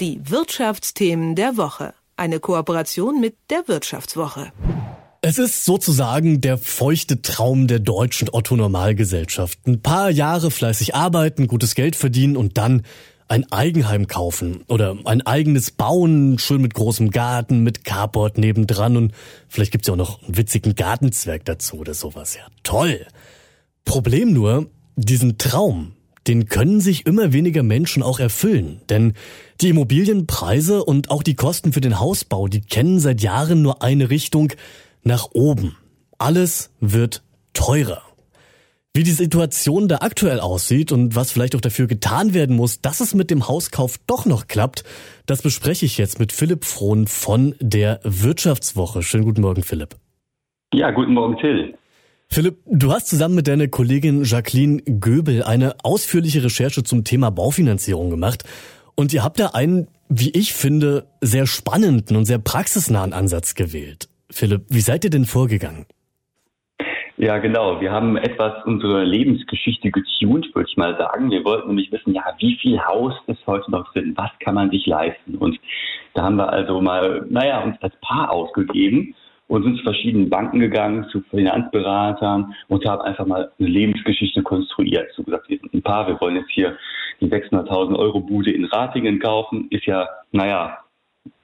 Die Wirtschaftsthemen der Woche. Eine Kooperation mit der Wirtschaftswoche. Es ist sozusagen der feuchte Traum der deutschen Otto-Normalgesellschaft. Ein paar Jahre fleißig arbeiten, gutes Geld verdienen und dann ein Eigenheim kaufen oder ein eigenes bauen, schön mit großem Garten, mit Carport nebendran und vielleicht gibt's ja auch noch einen witzigen Gartenzwerg dazu oder sowas. Ja, toll. Problem nur, diesen Traum, den können sich immer weniger Menschen auch erfüllen. Denn die Immobilienpreise und auch die Kosten für den Hausbau, die kennen seit Jahren nur eine Richtung nach oben. Alles wird teurer. Wie die Situation da aktuell aussieht und was vielleicht auch dafür getan werden muss, dass es mit dem Hauskauf doch noch klappt, das bespreche ich jetzt mit Philipp Frohn von der Wirtschaftswoche. Schönen guten Morgen, Philipp. Ja, guten Morgen, Till. Philipp, du hast zusammen mit deiner Kollegin Jacqueline Göbel eine ausführliche Recherche zum Thema Baufinanzierung gemacht. Und ihr habt da einen, wie ich finde, sehr spannenden und sehr praxisnahen Ansatz gewählt. Philipp, wie seid ihr denn vorgegangen? Ja, genau. Wir haben etwas unsere Lebensgeschichte getuned, würde ich mal sagen. Wir wollten nämlich wissen, ja, wie viel Haus ist heute noch drin? Was kann man sich leisten? Und da haben wir also mal, naja, uns als Paar ausgegeben und sind zu verschiedenen Banken gegangen, zu Finanzberatern und haben einfach mal eine Lebensgeschichte konstruiert. So gesagt, wir sind ein Paar, wir wollen jetzt hier die 600.000 Euro Bude in Ratingen kaufen. Ist ja, naja,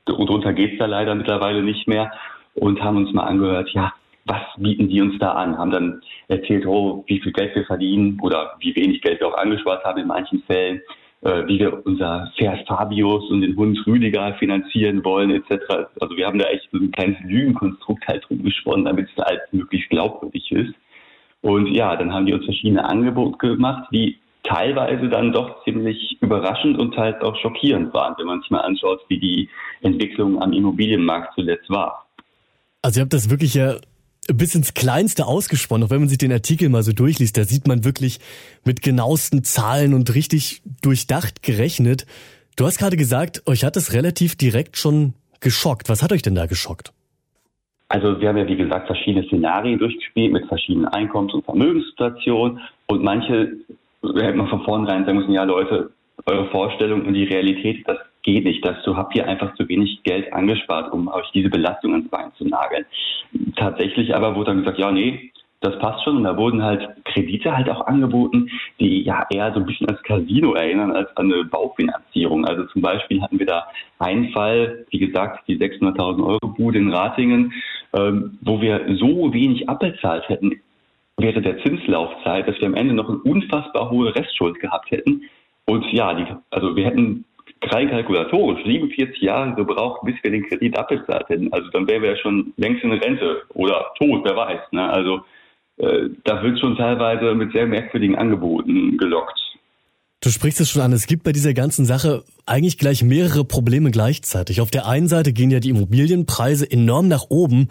drunter geht's da leider mittlerweile nicht mehr. Und haben uns mal angehört, ja, was bieten die uns da an? Haben dann erzählt, oh, wie viel Geld wir verdienen oder wie wenig Geld wir auch angespart haben in manchen Fällen wie wir unser Pferd Fabius und den Hund Rüdiger finanzieren wollen, etc. Also wir haben da echt so ein kleines Lügenkonstrukt halt drum gesponnen, damit es halt möglichst glaubwürdig ist. Und ja, dann haben die uns verschiedene Angebote gemacht, die teilweise dann doch ziemlich überraschend und halt auch schockierend waren, wenn man sich mal anschaut, wie die Entwicklung am Immobilienmarkt zuletzt war. Also ihr habt das wirklich ja bis ins Kleinste ausgesponnen. Auch wenn man sich den Artikel mal so durchliest, da sieht man wirklich mit genauesten Zahlen und richtig durchdacht gerechnet. Du hast gerade gesagt, euch hat es relativ direkt schon geschockt. Was hat euch denn da geschockt? Also wir haben ja, wie gesagt, verschiedene Szenarien durchgespielt mit verschiedenen Einkommens- und Vermögenssituationen. Und manche hätte man von vornherein sagen müssen, ja Leute, eure Vorstellung und die Realität, das geht nicht. Dazu habt ihr einfach zu wenig Geld angespart, um euch diese Belastung ans Bein zu nageln. Tatsächlich aber wurde dann gesagt, ja, nee, das passt schon. Und da wurden halt Kredite halt auch angeboten, die ja eher so ein bisschen als Casino erinnern als an eine Baufinanzierung. Also zum Beispiel hatten wir da einen Fall, wie gesagt, die 600.000 Euro Bude in Ratingen, ähm, wo wir so wenig abbezahlt hätten während der Zinslaufzeit, dass wir am Ende noch eine unfassbar hohe Restschuld gehabt hätten. Und ja, die, also wir hätten rein kalkulatorisch 47 Jahre gebraucht, bis wir den Kredit abbezahlt hätten. Also dann wären wir ja schon längst in Rente oder tot, wer weiß. Ne? Also äh, da wird schon teilweise mit sehr merkwürdigen Angeboten gelockt. Du sprichst es schon an, es gibt bei dieser ganzen Sache eigentlich gleich mehrere Probleme gleichzeitig. Auf der einen Seite gehen ja die Immobilienpreise enorm nach oben,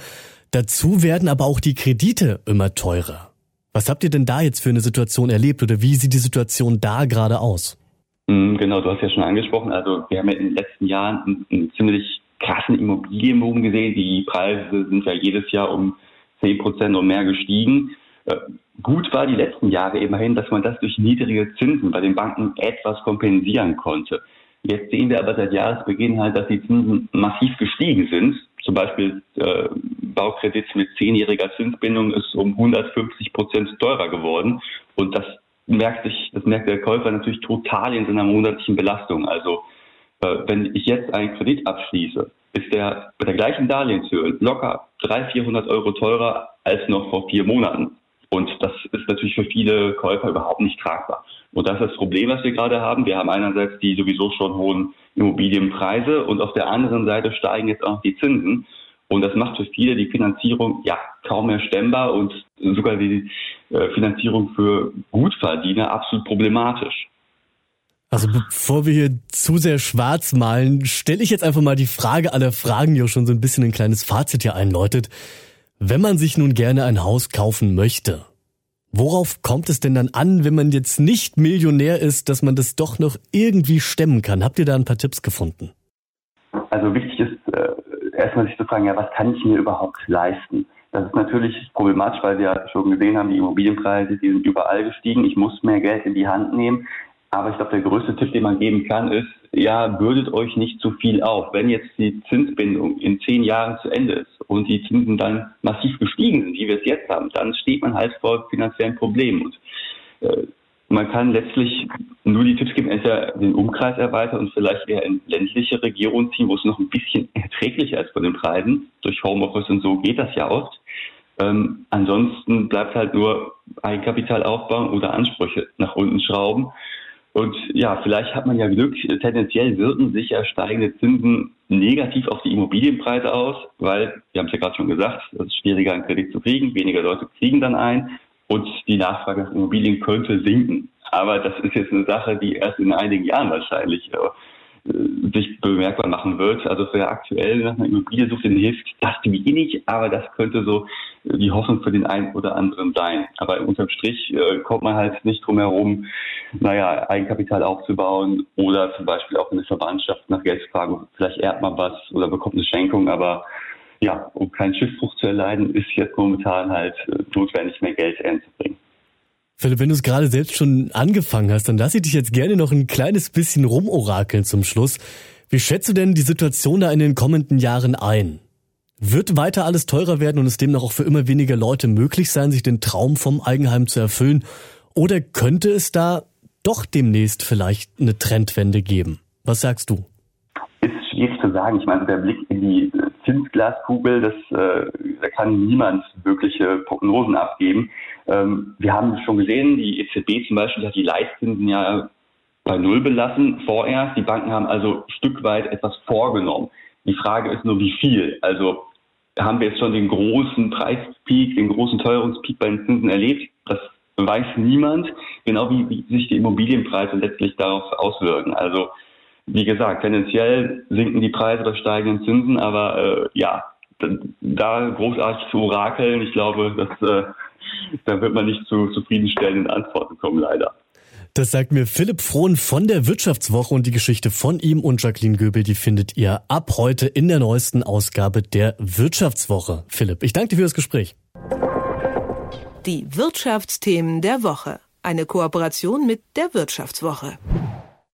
dazu werden aber auch die Kredite immer teurer. Was habt ihr denn da jetzt für eine Situation erlebt oder wie sieht die Situation da gerade aus? Mhm, genau, du hast ja schon angesprochen. Also wir haben ja in den letzten Jahren einen, einen ziemlich krassen Immobilienboom gesehen. Die Preise sind ja jedes Jahr um 10 Prozent und mehr gestiegen. Äh, gut war die letzten Jahre immerhin, dass man das durch niedrige Zinsen bei den Banken etwas kompensieren konnte. Jetzt sehen wir aber seit Jahresbeginn halt, dass die Zinsen massiv gestiegen sind. Zum Beispiel äh, Baukredit mit zehnjähriger Zinsbindung ist um 150 Prozent teurer geworden. Und das merkt sich, das merkt der Käufer natürlich total in seiner monatlichen Belastung. Also äh, wenn ich jetzt einen Kredit abschließe, ist der bei der gleichen Darlehenshöhe locker 300, 400 Euro teurer als noch vor vier Monaten. Und das ist natürlich für viele Käufer überhaupt nicht tragbar. Und das ist das Problem, was wir gerade haben. Wir haben einerseits die sowieso schon hohen Immobilienpreise und auf der anderen Seite steigen jetzt auch die Zinsen. Und das macht für viele die Finanzierung ja kaum mehr stemmbar und sogar die äh, Finanzierung für Gutverdiener absolut problematisch. Also bevor wir hier zu sehr schwarz malen, stelle ich jetzt einfach mal die Frage aller Fragen, die auch schon so ein bisschen ein kleines Fazit hier einläutet. Wenn man sich nun gerne ein Haus kaufen möchte, worauf kommt es denn dann an, wenn man jetzt nicht Millionär ist, dass man das doch noch irgendwie stemmen kann? Habt ihr da ein paar Tipps gefunden? Also wichtig ist äh, erstmal sich zu fragen, ja, was kann ich mir überhaupt leisten? Das ist natürlich problematisch, weil wir ja schon gesehen haben, die Immobilienpreise, die sind überall gestiegen. Ich muss mehr Geld in die Hand nehmen. Aber ich glaube, der größte Tipp, den man geben kann, ist, ja, bürdet euch nicht zu viel auf. Wenn jetzt die Zinsbindung in zehn Jahren zu Ende ist und die Zinsen dann massiv gestiegen sind, wie wir es jetzt haben, dann steht man halt vor finanziellen Problemen. Und äh, man kann letztlich nur die Tipps geben, entweder den Umkreis erweitern und vielleicht eher in ländliche Regionen ziehen, wo es noch ein bisschen erträglicher ist von den Preisen. Durch Homeoffice und so geht das ja oft. Ähm, ansonsten bleibt halt nur Eigenkapital aufbauen oder Ansprüche nach unten schrauben. Und ja, vielleicht hat man ja Glück. Tendenziell wirken sich ja steigende Zinsen negativ auf die Immobilienpreise aus, weil, wir haben es ja gerade schon gesagt, es ist schwieriger, einen Kredit zu kriegen. Weniger Leute kriegen dann ein und die Nachfrage nach Immobilien könnte sinken. Aber das ist jetzt eine Sache, die erst in einigen Jahren wahrscheinlich äh, sich bemerkbar machen wird. Also wer aktuell nach einer Immobilie sucht, den hilft das wenig, aber das könnte so die Hoffnung für den einen oder anderen sein. Aber unterm Strich äh, kommt man halt nicht drum herum, naja, Eigenkapital aufzubauen oder zum Beispiel auch in der Verwandtschaft nach Geld zu fragen. Vielleicht erbt man was oder bekommt eine Schenkung, aber ja, um keinen Schiffbruch zu erleiden, ist jetzt momentan halt äh, notwendig, mehr Geld einzubringen. Philipp, wenn du es gerade selbst schon angefangen hast, dann lass ich dich jetzt gerne noch ein kleines bisschen rumorakeln zum Schluss. Wie schätzt du denn die Situation da in den kommenden Jahren ein? Wird weiter alles teurer werden und es demnach auch für immer weniger Leute möglich sein, sich den Traum vom Eigenheim zu erfüllen? Oder könnte es da doch demnächst vielleicht eine Trendwende geben? Was sagst du? Sagen. Ich meine, der Blick in die Zinsglaskugel, das, äh, da kann niemand wirkliche Prognosen abgeben. Ähm, wir haben schon gesehen, die EZB zum Beispiel hat die Leitzinsen ja bei Null belassen vorerst. Die Banken haben also Stück weit etwas vorgenommen. Die Frage ist nur, wie viel. Also haben wir jetzt schon den großen Preispeak, den großen Teuerungspeak bei den Zinsen erlebt? Das weiß niemand, genau wie, wie sich die Immobilienpreise letztlich darauf auswirken. Also wie gesagt, tendenziell sinken die Preise bei steigenden Zinsen, aber äh, ja, da großartig zu orakeln, ich glaube, das, äh, da wird man nicht zu zufriedenstellenden Antworten kommen, leider. Das sagt mir Philipp Frohn von der Wirtschaftswoche und die Geschichte von ihm und Jacqueline Göbel, die findet ihr ab heute in der neuesten Ausgabe der Wirtschaftswoche. Philipp, ich danke dir für das Gespräch. Die Wirtschaftsthemen der Woche. Eine Kooperation mit der Wirtschaftswoche.